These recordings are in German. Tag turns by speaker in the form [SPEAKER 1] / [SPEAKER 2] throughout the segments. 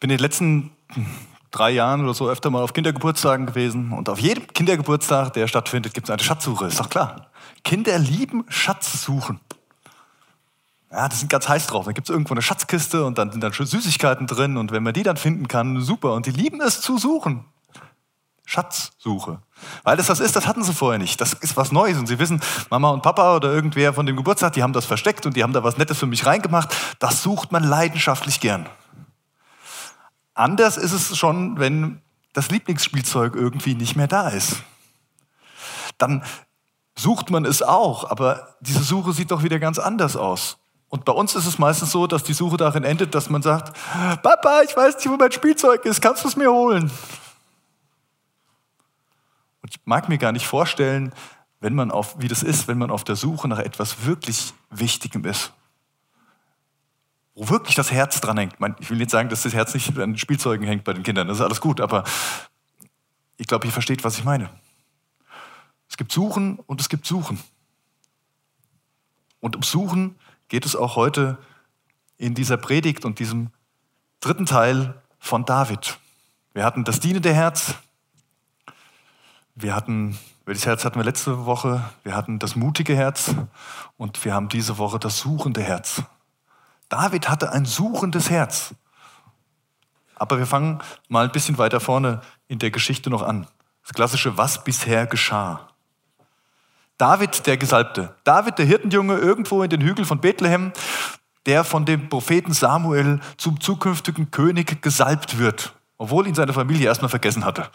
[SPEAKER 1] bin in den letzten drei Jahren oder so öfter mal auf Kindergeburtstagen gewesen und auf jedem Kindergeburtstag, der stattfindet, gibt es eine Schatzsuche, ist doch klar. Kinder lieben Schatzsuchen. Ja, die sind ganz heiß drauf. Da gibt es irgendwo eine Schatzkiste und dann sind dann schon Süßigkeiten drin und wenn man die dann finden kann, super. Und die lieben es zu suchen. Schatzsuche. Weil das was ist, das hatten sie vorher nicht. Das ist was Neues und sie wissen, Mama und Papa oder irgendwer von dem Geburtstag, die haben das versteckt und die haben da was Nettes für mich reingemacht. Das sucht man leidenschaftlich gern. Anders ist es schon, wenn das Lieblingsspielzeug irgendwie nicht mehr da ist. Dann sucht man es auch, aber diese Suche sieht doch wieder ganz anders aus. Und bei uns ist es meistens so, dass die Suche darin endet, dass man sagt, Papa, ich weiß nicht, wo mein Spielzeug ist, kannst du es mir holen? Und ich mag mir gar nicht vorstellen, wenn man auf, wie das ist, wenn man auf der Suche nach etwas wirklich Wichtigem ist. Wo wirklich das Herz dran hängt. Ich will nicht sagen, dass das Herz nicht an Spielzeugen hängt bei den Kindern, das ist alles gut, aber ich glaube, ihr versteht, was ich meine. Es gibt Suchen und es gibt Suchen. Und um Suchen geht es auch heute in dieser Predigt und diesem dritten Teil von David. Wir hatten das dienende Herz, wir hatten, welches Herz hatten wir letzte Woche? Wir hatten das mutige Herz und wir haben diese Woche das suchende Herz. David hatte ein suchendes Herz. Aber wir fangen mal ein bisschen weiter vorne in der Geschichte noch an. Das klassische, was bisher geschah. David, der Gesalbte. David, der Hirtenjunge, irgendwo in den Hügeln von Bethlehem, der von dem Propheten Samuel zum zukünftigen König gesalbt wird, obwohl ihn seine Familie erstmal vergessen hatte.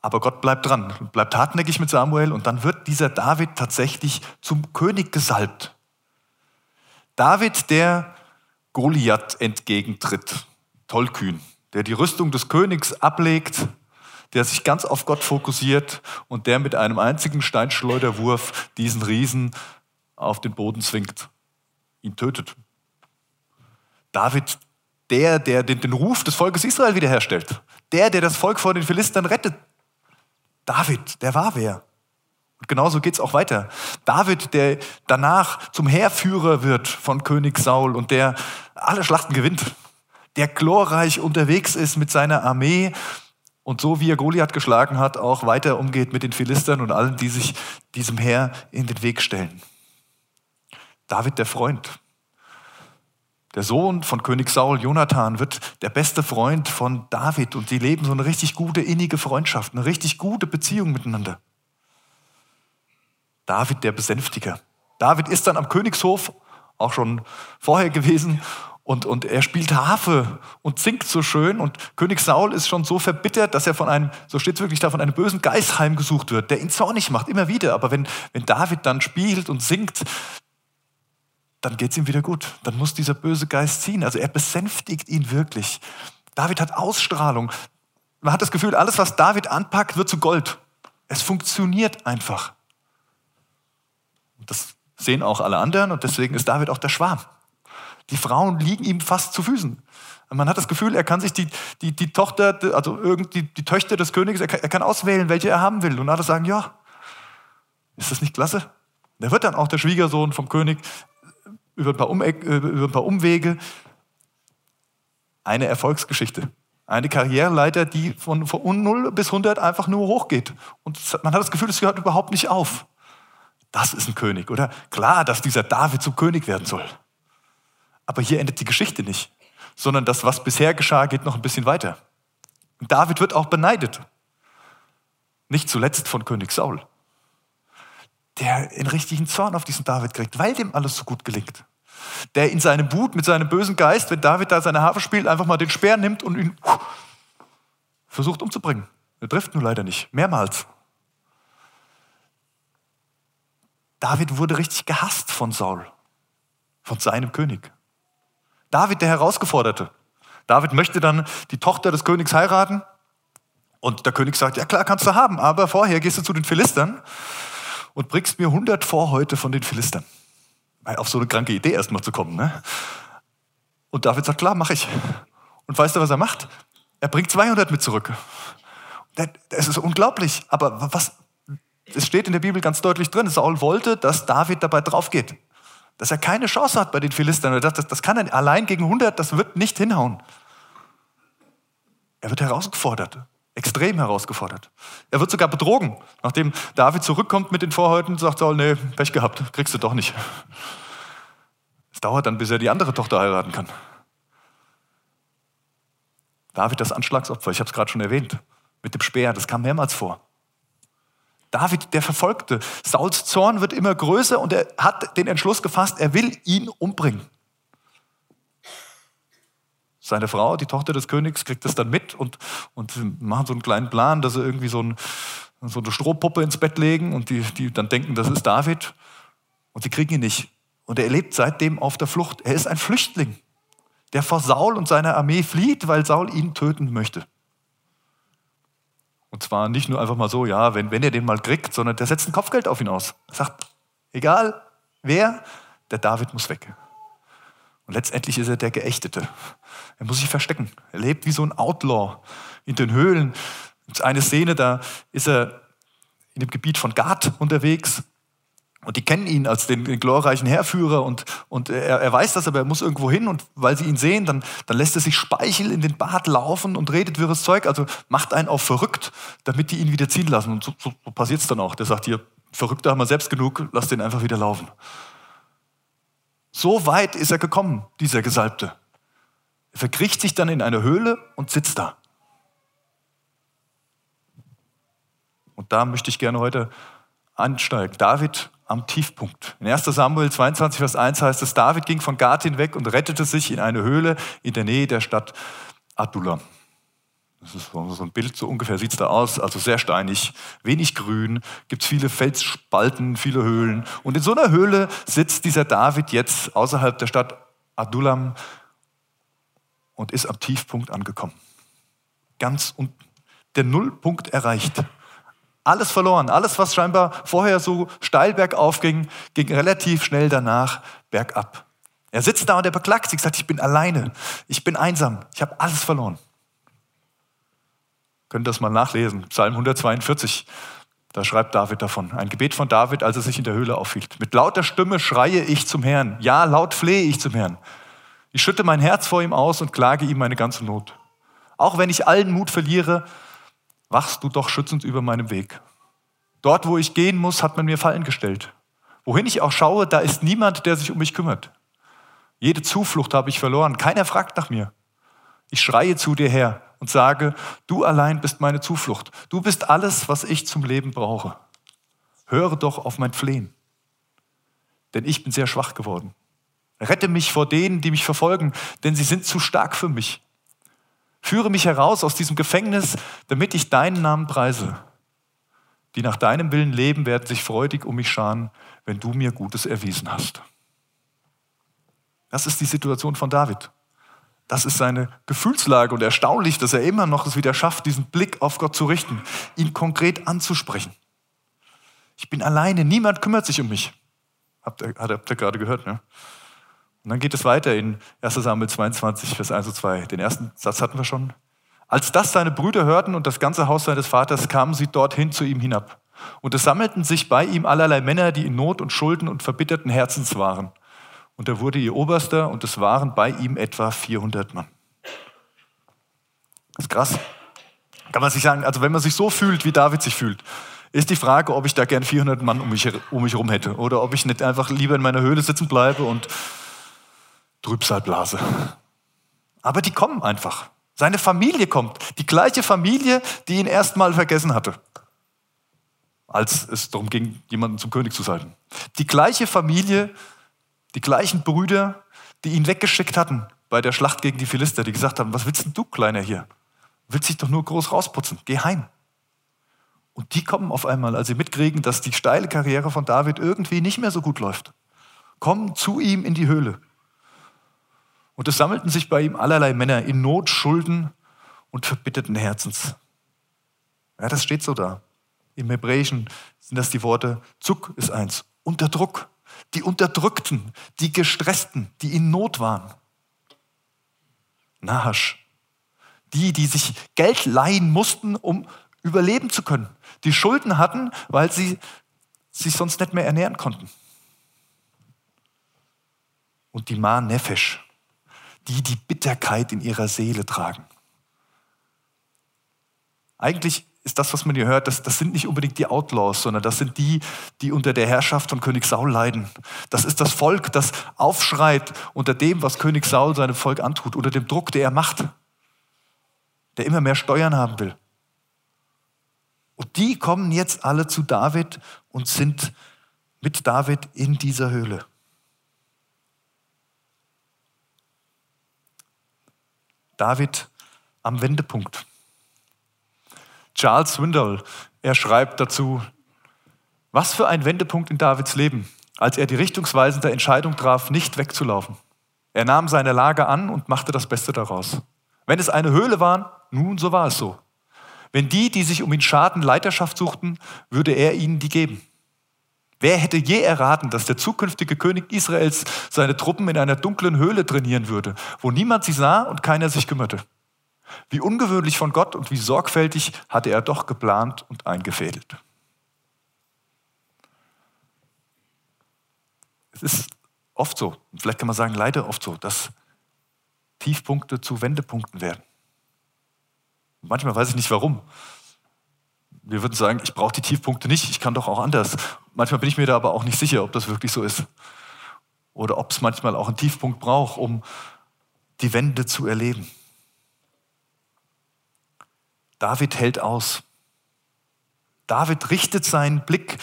[SPEAKER 1] Aber Gott bleibt dran, bleibt hartnäckig mit Samuel und dann wird dieser David tatsächlich zum König gesalbt. David, der Goliath entgegentritt, tollkühn, der die Rüstung des Königs ablegt, der sich ganz auf Gott fokussiert und der mit einem einzigen Steinschleuderwurf diesen Riesen auf den Boden zwingt, ihn tötet. David, der, der den, den Ruf des Volkes Israel wiederherstellt, der, der das Volk vor den Philistern rettet, David, der war wer. Genauso geht es auch weiter. David, der danach zum Heerführer wird von König Saul und der alle Schlachten gewinnt, der glorreich unterwegs ist mit seiner Armee und so wie er Goliath geschlagen hat, auch weiter umgeht mit den Philistern und allen, die sich diesem Heer in den Weg stellen. David, der Freund, der Sohn von König Saul, Jonathan, wird der beste Freund von David und die leben so eine richtig gute, innige Freundschaft, eine richtig gute Beziehung miteinander. David, der Besänftiger. David ist dann am Königshof auch schon vorher gewesen und, und er spielt Harfe und singt so schön und König Saul ist schon so verbittert, dass er von einem, so steht es wirklich da, von einem bösen Geist heimgesucht wird, der ihn zornig macht, immer wieder. Aber wenn, wenn David dann spielt und singt, dann geht es ihm wieder gut. Dann muss dieser böse Geist ziehen. Also er besänftigt ihn wirklich. David hat Ausstrahlung. Man hat das Gefühl, alles, was David anpackt, wird zu Gold. Es funktioniert einfach. Das sehen auch alle anderen und deswegen ist David auch der Schwarm. Die Frauen liegen ihm fast zu Füßen. Man hat das Gefühl, er kann sich die, die, die Tochter, also irgendwie die Töchter des Königs, er kann, er kann auswählen, welche er haben will. Und alle sagen, ja, ist das nicht klasse? Der wird dann auch der Schwiegersohn vom König über ein paar, um über ein paar Umwege eine Erfolgsgeschichte. Eine Karriereleiter, die von, von 0 bis 100 einfach nur hochgeht. Und man hat das Gefühl, es hört überhaupt nicht auf. Das ist ein König, oder? Klar, dass dieser David zum König werden soll. Aber hier endet die Geschichte nicht, sondern das, was bisher geschah, geht noch ein bisschen weiter. Und David wird auch beneidet. Nicht zuletzt von König Saul der einen richtigen Zorn auf diesen David kriegt, weil dem alles so gut gelingt. Der in seinem Wut mit seinem bösen Geist, wenn David da seine Harfe spielt, einfach mal den Speer nimmt und ihn versucht umzubringen. Er trifft nur leider nicht, mehrmals. David wurde richtig gehasst von Saul, von seinem König. David, der Herausgeforderte. David möchte dann die Tochter des Königs heiraten. Und der König sagt, ja klar, kannst du haben, aber vorher gehst du zu den Philistern und bringst mir 100 Vorhäute von den Philistern. Auf so eine kranke Idee erstmal zu kommen. Ne? Und David sagt, klar, mache ich. Und weißt du, was er macht? Er bringt 200 mit zurück. Das ist unglaublich. Aber was, es steht in der Bibel ganz deutlich drin, Saul wollte, dass David dabei draufgeht. Dass er keine Chance hat bei den Philistern. Das, das, das kann er allein gegen 100, das wird nicht hinhauen. Er wird herausgefordert, extrem herausgefordert. Er wird sogar betrogen. Nachdem David zurückkommt mit den Vorhäuten, sagt Saul, nee, Pech gehabt, kriegst du doch nicht. Es dauert dann, bis er die andere Tochter heiraten kann. David das Anschlagsopfer, ich habe es gerade schon erwähnt, mit dem Speer, das kam mehrmals vor. David, der Verfolgte. Sauls Zorn wird immer größer und er hat den Entschluss gefasst, er will ihn umbringen. Seine Frau, die Tochter des Königs, kriegt das dann mit und, und machen so einen kleinen Plan, dass sie irgendwie so, ein, so eine Strohpuppe ins Bett legen und die, die dann denken, das ist David. Und die kriegen ihn nicht. Und er lebt seitdem auf der Flucht. Er ist ein Flüchtling, der vor Saul und seiner Armee flieht, weil Saul ihn töten möchte. Und zwar nicht nur einfach mal so, ja, wenn, wenn er den mal kriegt, sondern der setzt ein Kopfgeld auf ihn aus. Er sagt, egal wer, der David muss weg. Und letztendlich ist er der Geächtete. Er muss sich verstecken. Er lebt wie so ein Outlaw in den Höhlen. Eine Szene, da ist er in dem Gebiet von Gad unterwegs und die kennen ihn als den, den glorreichen Heerführer und, und er, er, weiß das, aber er muss irgendwo hin und weil sie ihn sehen, dann, dann lässt er sich Speichel in den Bart laufen und redet wirres Zeug, also macht einen auch verrückt, damit die ihn wieder ziehen lassen. Und so, so, so passiert es dann auch. Der sagt hier, Verrückter haben wir selbst genug, lass den einfach wieder laufen. So weit ist er gekommen, dieser Gesalbte. Er verkriecht sich dann in eine Höhle und sitzt da. Und da möchte ich gerne heute ansteigen. David am Tiefpunkt. In 1 Samuel 22, Vers 1 heißt es, David ging von Gad hinweg und rettete sich in eine Höhle in der Nähe der Stadt Adullam. Das ist so ein Bild, so ungefähr sieht es da aus, also sehr steinig, wenig grün, gibt es viele Felsspalten, viele Höhlen. Und in so einer Höhle sitzt dieser David jetzt außerhalb der Stadt Adullam und ist am Tiefpunkt angekommen. Ganz unten. Der Nullpunkt erreicht. Alles verloren. Alles, was scheinbar vorher so steil bergauf ging, ging relativ schnell danach bergab. Er sitzt da und er beklagt sich, sagt, ich bin alleine, ich bin einsam, ich habe alles verloren. Könnt ihr das mal nachlesen, Psalm 142, da schreibt David davon. Ein Gebet von David, als er sich in der Höhle aufhielt. Mit lauter Stimme schreie ich zum Herrn, ja, laut flehe ich zum Herrn. Ich schütte mein Herz vor ihm aus und klage ihm meine ganze Not. Auch wenn ich allen Mut verliere, wachst du doch schützend über meinem Weg. Dort, wo ich gehen muss, hat man mir Fallen gestellt. Wohin ich auch schaue, da ist niemand, der sich um mich kümmert. Jede Zuflucht habe ich verloren. Keiner fragt nach mir. Ich schreie zu dir her und sage, du allein bist meine Zuflucht. Du bist alles, was ich zum Leben brauche. Höre doch auf mein Flehen. Denn ich bin sehr schwach geworden. Rette mich vor denen, die mich verfolgen, denn sie sind zu stark für mich. Führe mich heraus aus diesem Gefängnis, damit ich deinen Namen preise. Die nach deinem Willen leben, werden sich freudig um mich scharen, wenn du mir Gutes erwiesen hast. Das ist die Situation von David. Das ist seine Gefühlslage und erstaunlich, dass er immer noch es wieder schafft, diesen Blick auf Gott zu richten, ihn konkret anzusprechen. Ich bin alleine, niemand kümmert sich um mich. Habt ihr, habt ihr gerade gehört, ne? Und dann geht es weiter in 1 Samuel 22, Vers 1 und 2. Den ersten Satz hatten wir schon. Als das seine Brüder hörten und das ganze Haus seines Vaters, kamen sie dorthin zu ihm hinab. Und es sammelten sich bei ihm allerlei Männer, die in Not und Schulden und verbitterten Herzens waren. Und er wurde ihr Oberster und es waren bei ihm etwa 400 Mann. Das ist krass. Kann man sich sagen, also wenn man sich so fühlt, wie David sich fühlt, ist die Frage, ob ich da gern 400 Mann um mich, um mich herum hätte oder ob ich nicht einfach lieber in meiner Höhle sitzen bleibe und Trübsalblase. Aber die kommen einfach. Seine Familie kommt. Die gleiche Familie, die ihn erstmal vergessen hatte, als es darum ging, jemanden zum König zu salben. Die gleiche Familie, die gleichen Brüder, die ihn weggeschickt hatten bei der Schlacht gegen die Philister, die gesagt haben, was willst denn du, Kleiner, hier? Willst dich doch nur groß rausputzen. Geh heim. Und die kommen auf einmal, als sie mitkriegen, dass die steile Karriere von David irgendwie nicht mehr so gut läuft. Kommen zu ihm in die Höhle. Und es sammelten sich bei ihm allerlei Männer in Not, Schulden und verbitterten Herzens. Ja, das steht so da. Im Hebräischen sind das die Worte, Zuck ist eins, unter Druck. Die Unterdrückten, die Gestressten, die in Not waren. Nahasch. Die, die sich Geld leihen mussten, um überleben zu können. Die Schulden hatten, weil sie sich sonst nicht mehr ernähren konnten. Und die Ma Nefesh die die Bitterkeit in ihrer Seele tragen. Eigentlich ist das, was man hier hört, das, das sind nicht unbedingt die Outlaws, sondern das sind die, die unter der Herrschaft von König Saul leiden. Das ist das Volk, das aufschreit unter dem, was König Saul seinem Volk antut, unter dem Druck, der er macht, der immer mehr Steuern haben will. Und die kommen jetzt alle zu David und sind mit David in dieser Höhle. David am Wendepunkt. Charles Swindoll, er schreibt dazu, was für ein Wendepunkt in Davids Leben, als er die richtungsweisende Entscheidung traf, nicht wegzulaufen. Er nahm seine Lage an und machte das Beste daraus. Wenn es eine Höhle war, nun, so war es so. Wenn die, die sich um ihn schaden, Leiterschaft suchten, würde er ihnen die geben. Wer hätte je erraten, dass der zukünftige König Israels seine Truppen in einer dunklen Höhle trainieren würde, wo niemand sie sah und keiner sich kümmerte? Wie ungewöhnlich von Gott und wie sorgfältig hatte er doch geplant und eingefädelt. Es ist oft so, vielleicht kann man sagen, leider oft so, dass Tiefpunkte zu Wendepunkten werden. Manchmal weiß ich nicht warum. Wir würden sagen, ich brauche die Tiefpunkte nicht, ich kann doch auch anders. Manchmal bin ich mir da aber auch nicht sicher, ob das wirklich so ist. Oder ob es manchmal auch einen Tiefpunkt braucht, um die Wende zu erleben. David hält aus. David richtet seinen Blick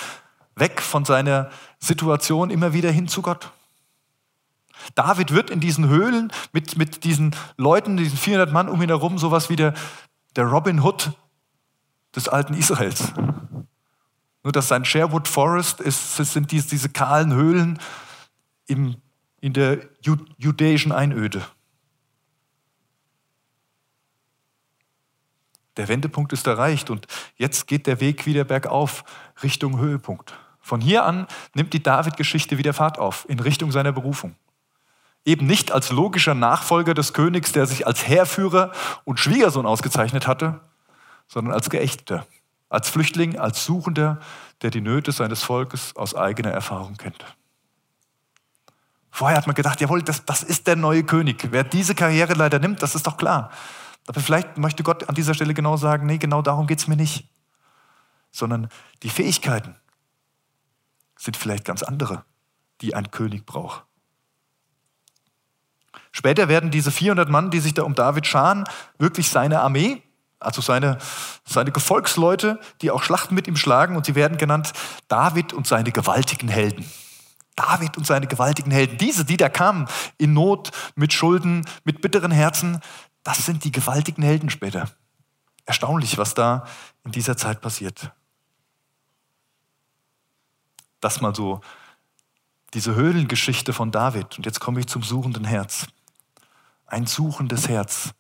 [SPEAKER 1] weg von seiner Situation immer wieder hin zu Gott. David wird in diesen Höhlen mit, mit diesen Leuten, diesen 400 Mann um ihn herum, sowas wie der, der Robin Hood des alten Israels. Nur dass sein Sherwood Forest ist, sind diese, diese kahlen Höhlen im, in der judäischen Einöde. Der Wendepunkt ist erreicht und jetzt geht der Weg wieder bergauf Richtung Höhepunkt. Von hier an nimmt die David-Geschichte wieder Fahrt auf in Richtung seiner Berufung. Eben nicht als logischer Nachfolger des Königs, der sich als Heerführer und Schwiegersohn ausgezeichnet hatte, sondern als Geächteter, als Flüchtling, als Suchender, der die Nöte seines Volkes aus eigener Erfahrung kennt. Vorher hat man gedacht, jawohl, das, das ist der neue König. Wer diese Karriere leider nimmt, das ist doch klar. Aber vielleicht möchte Gott an dieser Stelle genau sagen, nee, genau darum geht es mir nicht. Sondern die Fähigkeiten sind vielleicht ganz andere, die ein König braucht. Später werden diese 400 Mann, die sich da um David scharen, wirklich seine Armee, also seine, seine Gefolgsleute, die auch Schlachten mit ihm schlagen und sie werden genannt David und seine gewaltigen Helden. David und seine gewaltigen Helden. Diese, die da kamen, in Not, mit Schulden, mit bitteren Herzen, das sind die gewaltigen Helden später. Erstaunlich, was da in dieser Zeit passiert. Das mal so diese Höhlengeschichte von David. Und jetzt komme ich zum suchenden Herz. Ein suchendes Herz.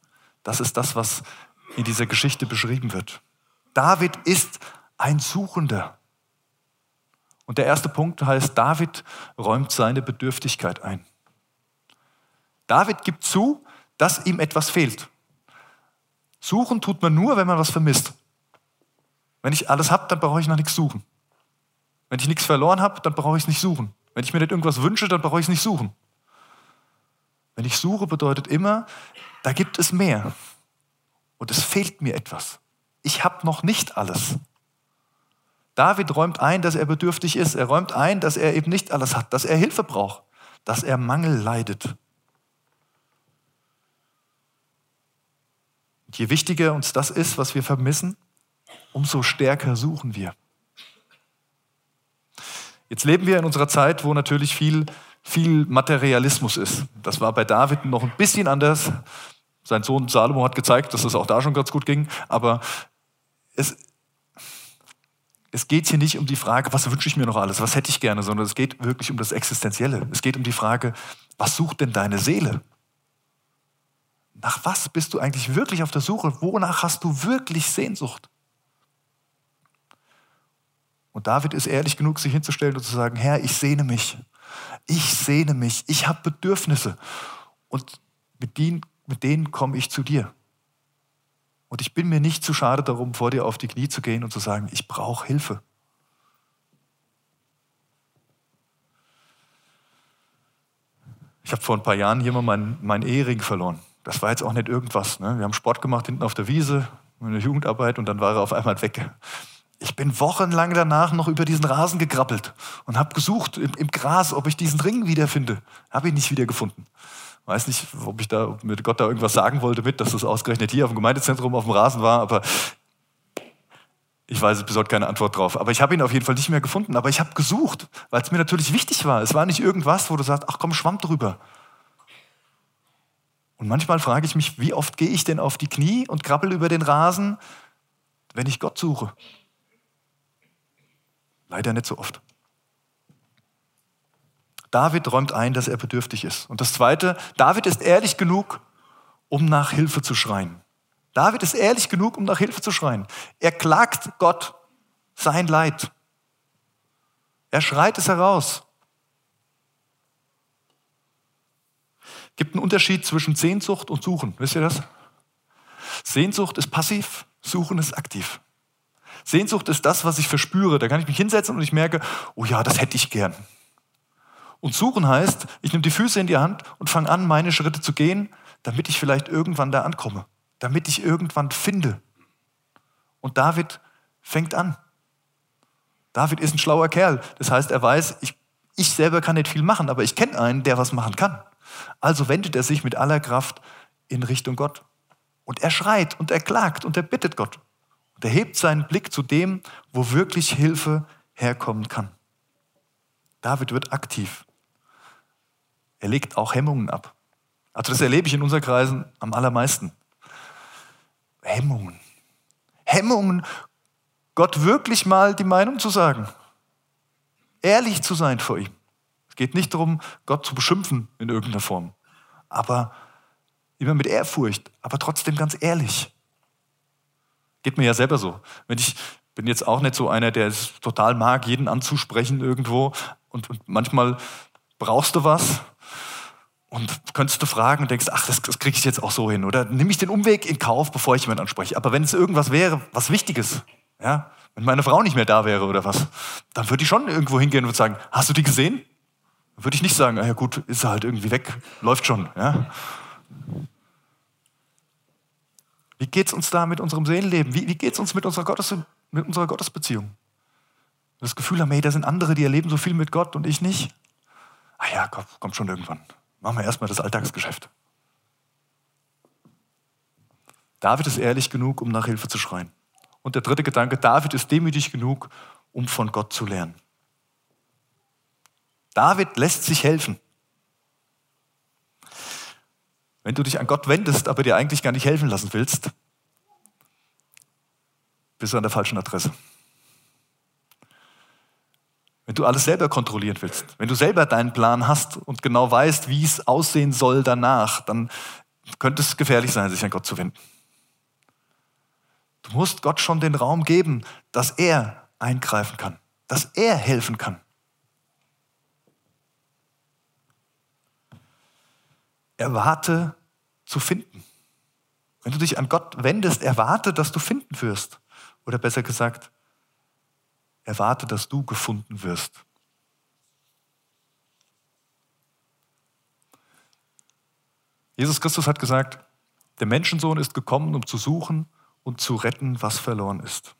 [SPEAKER 1] Das ist das, was in dieser Geschichte beschrieben wird. David ist ein Suchender. Und der erste Punkt heißt, David räumt seine Bedürftigkeit ein. David gibt zu, dass ihm etwas fehlt. Suchen tut man nur, wenn man was vermisst. Wenn ich alles habe, dann brauche ich nach nichts suchen. Wenn ich nichts verloren habe, dann brauche ich es nicht suchen. Wenn ich mir nicht irgendwas wünsche, dann brauche ich es nicht suchen. Wenn ich suche, bedeutet immer, da gibt es mehr. Und es fehlt mir etwas. Ich habe noch nicht alles. David räumt ein, dass er bedürftig ist. Er räumt ein, dass er eben nicht alles hat, dass er Hilfe braucht, dass er Mangel leidet. Und je wichtiger uns das ist, was wir vermissen, umso stärker suchen wir. Jetzt leben wir in unserer Zeit, wo natürlich viel, viel Materialismus ist. Das war bei David noch ein bisschen anders. Sein Sohn Salomo hat gezeigt, dass es auch da schon ganz gut ging. Aber es, es geht hier nicht um die Frage, was wünsche ich mir noch alles, was hätte ich gerne, sondern es geht wirklich um das Existenzielle. Es geht um die Frage, was sucht denn deine Seele? Nach was bist du eigentlich wirklich auf der Suche? Wonach hast du wirklich Sehnsucht? Und David ist ehrlich genug, sich hinzustellen und zu sagen, Herr, ich sehne mich. Ich sehne mich. Ich habe Bedürfnisse. Und mit denen, mit denen komme ich zu dir. Und ich bin mir nicht zu schade darum, vor dir auf die Knie zu gehen und zu sagen, ich brauche Hilfe. Ich habe vor ein paar Jahren hier mal meinen, meinen Ehering verloren das war jetzt auch nicht irgendwas. Ne? Wir haben Sport gemacht hinten auf der Wiese, in der Jugendarbeit und dann war er auf einmal weg. Ich bin wochenlang danach noch über diesen Rasen gekrabbelt und habe gesucht im, im, Gras, ob ich diesen Ring wiederfinde. Habe ihn nicht wiedergefunden. Weiß nicht, ob ich da, ob mir Gott da irgendwas sagen wollte mit, dass das ausgerechnet hier auf dem Gemeindezentrum auf dem Rasen war, aber ich weiß bis heute keine Antwort drauf. Aber ich habe ihn auf jeden Fall nicht mehr gefunden. Aber ich habe gesucht, weil es mir natürlich wichtig war. Es war nicht irgendwas, wo du sagst, ach komm, schwamm drüber. Und manchmal frage ich mich, wie oft gehe ich denn auf die Knie und krabbel über den Rasen, wenn ich Gott suche? Leider nicht so oft. David räumt ein, dass er bedürftig ist. Und das Zweite, David ist ehrlich genug, um nach Hilfe zu schreien. David ist ehrlich genug, um nach Hilfe zu schreien. Er klagt Gott sein Leid. Er schreit es heraus. gibt einen Unterschied zwischen Sehnsucht und Suchen. Wisst ihr das? Sehnsucht ist passiv, Suchen ist aktiv. Sehnsucht ist das, was ich verspüre. Da kann ich mich hinsetzen und ich merke, oh ja, das hätte ich gern. Und suchen heißt, ich nehme die Füße in die Hand und fange an, meine Schritte zu gehen, damit ich vielleicht irgendwann da ankomme, damit ich irgendwann finde. Und David fängt an. David ist ein schlauer Kerl. Das heißt, er weiß, ich, ich selber kann nicht viel machen, aber ich kenne einen, der was machen kann. Also wendet er sich mit aller Kraft in Richtung Gott. Und er schreit und er klagt und er bittet Gott. Und er hebt seinen Blick zu dem, wo wirklich Hilfe herkommen kann. David wird aktiv. Er legt auch Hemmungen ab. Also das erlebe ich in unseren Kreisen am allermeisten. Hemmungen. Hemmungen, Gott wirklich mal die Meinung zu sagen. Ehrlich zu sein vor ihm. Es geht nicht darum, Gott zu beschimpfen in irgendeiner Form, aber immer mit Ehrfurcht, aber trotzdem ganz ehrlich. Geht mir ja selber so. Wenn ich bin jetzt auch nicht so einer, der es total mag, jeden anzusprechen irgendwo und, und manchmal brauchst du was und könntest du fragen und denkst, ach, das, das kriege ich jetzt auch so hin. Oder nehme ich den Umweg in Kauf, bevor ich jemanden anspreche. Aber wenn es irgendwas wäre, was Wichtiges, ja, wenn meine Frau nicht mehr da wäre oder was, dann würde ich schon irgendwo hingehen und sagen, hast du die gesehen? würde ich nicht sagen, ah ja gut, ist er halt irgendwie weg, läuft schon. Ja? Wie geht es uns da mit unserem Seelenleben? Wie, wie geht es uns mit unserer, Gottes, mit unserer Gottesbeziehung? Das Gefühl haben, hey, da sind andere, die erleben so viel mit Gott und ich nicht. Ah ja, komm, kommt schon irgendwann. Machen wir erstmal das Alltagsgeschäft. David ist ehrlich genug, um nach Hilfe zu schreien. Und der dritte Gedanke, David ist demütig genug, um von Gott zu lernen. David lässt sich helfen. Wenn du dich an Gott wendest, aber dir eigentlich gar nicht helfen lassen willst, bist du an der falschen Adresse. Du alles selber kontrollieren willst, wenn du selber deinen Plan hast und genau weißt, wie es aussehen soll danach, dann könnte es gefährlich sein, sich an Gott zu wenden. Du musst Gott schon den Raum geben, dass er eingreifen kann, dass er helfen kann. erwarte zu finden. Wenn du dich an Gott wendest, erwarte, dass du finden wirst. Oder besser gesagt, erwarte, dass du gefunden wirst. Jesus Christus hat gesagt, der Menschensohn ist gekommen, um zu suchen und zu retten, was verloren ist.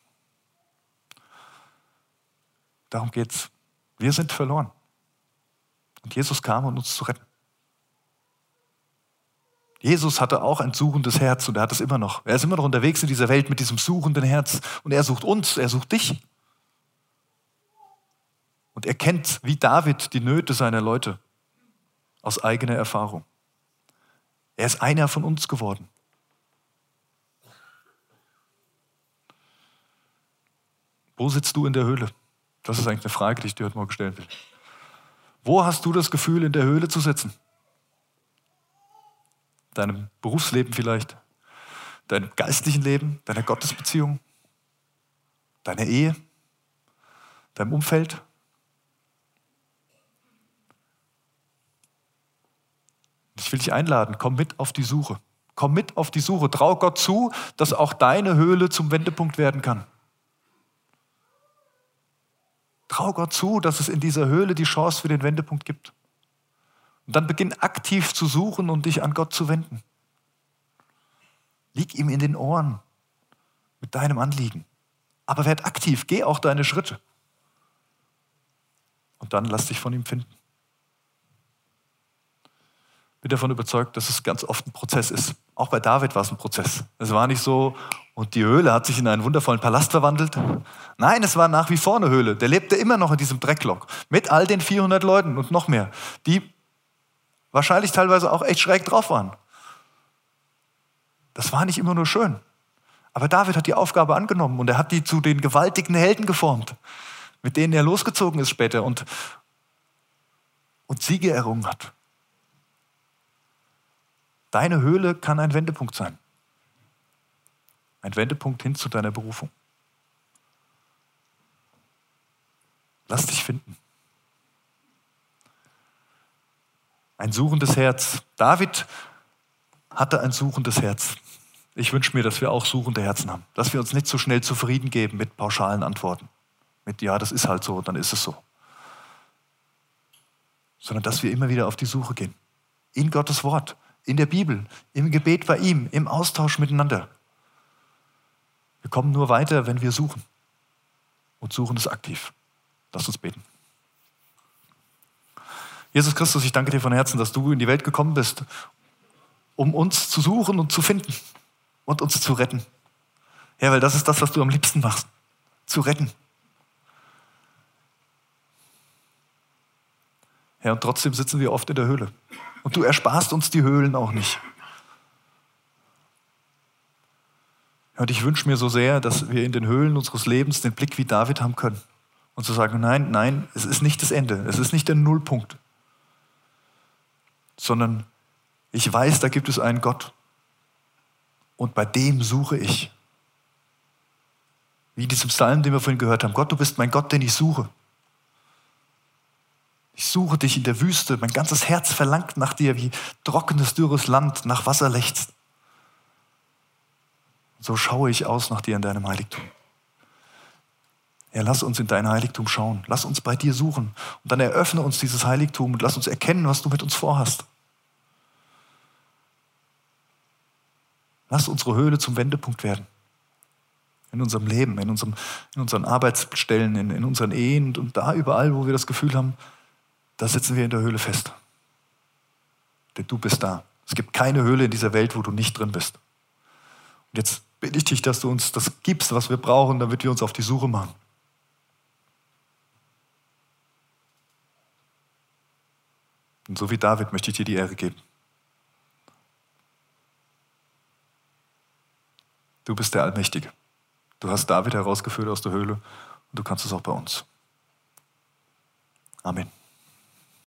[SPEAKER 1] Darum geht's. Wir sind verloren. Und Jesus kam, um uns zu retten. Jesus hatte auch ein suchendes Herz und er hat es immer noch. Er ist immer noch unterwegs in dieser Welt mit diesem suchenden Herz und er sucht uns, er sucht dich. Und er kennt wie David die Nöte seiner Leute aus eigener Erfahrung. Er ist einer von uns geworden. Wo sitzt du in der Höhle? Das ist eigentlich eine Frage, die ich dir heute Morgen stellen will. Wo hast du das Gefühl, in der Höhle zu sitzen? deinem Berufsleben vielleicht, deinem geistlichen Leben, deiner Gottesbeziehung, deiner Ehe, deinem Umfeld. Ich will dich einladen, komm mit auf die Suche. Komm mit auf die Suche. Trau Gott zu, dass auch deine Höhle zum Wendepunkt werden kann. Trau Gott zu, dass es in dieser Höhle die Chance für den Wendepunkt gibt. Und dann beginn aktiv zu suchen und dich an Gott zu wenden. Lieg ihm in den Ohren. mit deinem Anliegen. Aber werd aktiv, geh auch deine Schritte. Und dann lass dich von ihm finden. Bin davon überzeugt, dass es ganz oft ein Prozess ist. Auch bei David war es ein Prozess. Es war nicht so, und die Höhle hat sich in einen wundervollen Palast verwandelt. Nein, es war nach wie vor eine Höhle. Der lebte immer noch in diesem Drecklock. Mit all den 400 Leuten und noch mehr, die wahrscheinlich teilweise auch echt schräg drauf waren. Das war nicht immer nur schön. Aber David hat die Aufgabe angenommen und er hat die zu den gewaltigen Helden geformt, mit denen er losgezogen ist später und, und Siege errungen hat. Deine Höhle kann ein Wendepunkt sein. Ein Wendepunkt hin zu deiner Berufung. Lass dich finden. Ein suchendes Herz. David hatte ein suchendes Herz. Ich wünsche mir, dass wir auch suchende Herzen haben, dass wir uns nicht so schnell zufrieden geben mit pauschalen Antworten. Mit ja, das ist halt so, dann ist es so. Sondern dass wir immer wieder auf die Suche gehen. In Gottes Wort, in der Bibel, im Gebet bei ihm, im Austausch miteinander. Wir kommen nur weiter, wenn wir suchen. Und suchen ist aktiv. Lass uns beten. Jesus Christus, ich danke dir von Herzen, dass du in die Welt gekommen bist, um uns zu suchen und zu finden und uns zu retten. Ja, weil das ist das, was du am liebsten machst. Zu retten. Ja, und trotzdem sitzen wir oft in der Höhle. Und du ersparst uns die Höhlen auch nicht. Und ich wünsche mir so sehr, dass wir in den Höhlen unseres Lebens den Blick wie David haben können. Und zu sagen, nein, nein, es ist nicht das Ende, es ist nicht der Nullpunkt, sondern ich weiß, da gibt es einen Gott. Und bei dem suche ich. Wie in diesem Psalm, den wir vorhin gehört haben. Gott, du bist mein Gott, den ich suche. Ich suche dich in der Wüste. Mein ganzes Herz verlangt nach dir, wie trockenes, dürres Land nach Wasser lechzt. So schaue ich aus nach dir in deinem Heiligtum. Ja, lass uns in dein Heiligtum schauen. Lass uns bei dir suchen. Und dann eröffne uns dieses Heiligtum und lass uns erkennen, was du mit uns vorhast. Lass unsere Höhle zum Wendepunkt werden. In unserem Leben, in, unserem, in unseren Arbeitsstellen, in, in unseren Ehen und da überall, wo wir das Gefühl haben, da sitzen wir in der Höhle fest. Denn du bist da. Es gibt keine Höhle in dieser Welt, wo du nicht drin bist. Und jetzt bitte ich dich, dass du uns das gibst, was wir brauchen, damit wir uns auf die Suche machen. Und so wie David möchte ich dir die Ehre geben. Du bist der Allmächtige. Du hast David herausgeführt aus der Höhle und du kannst es auch bei uns. Amen.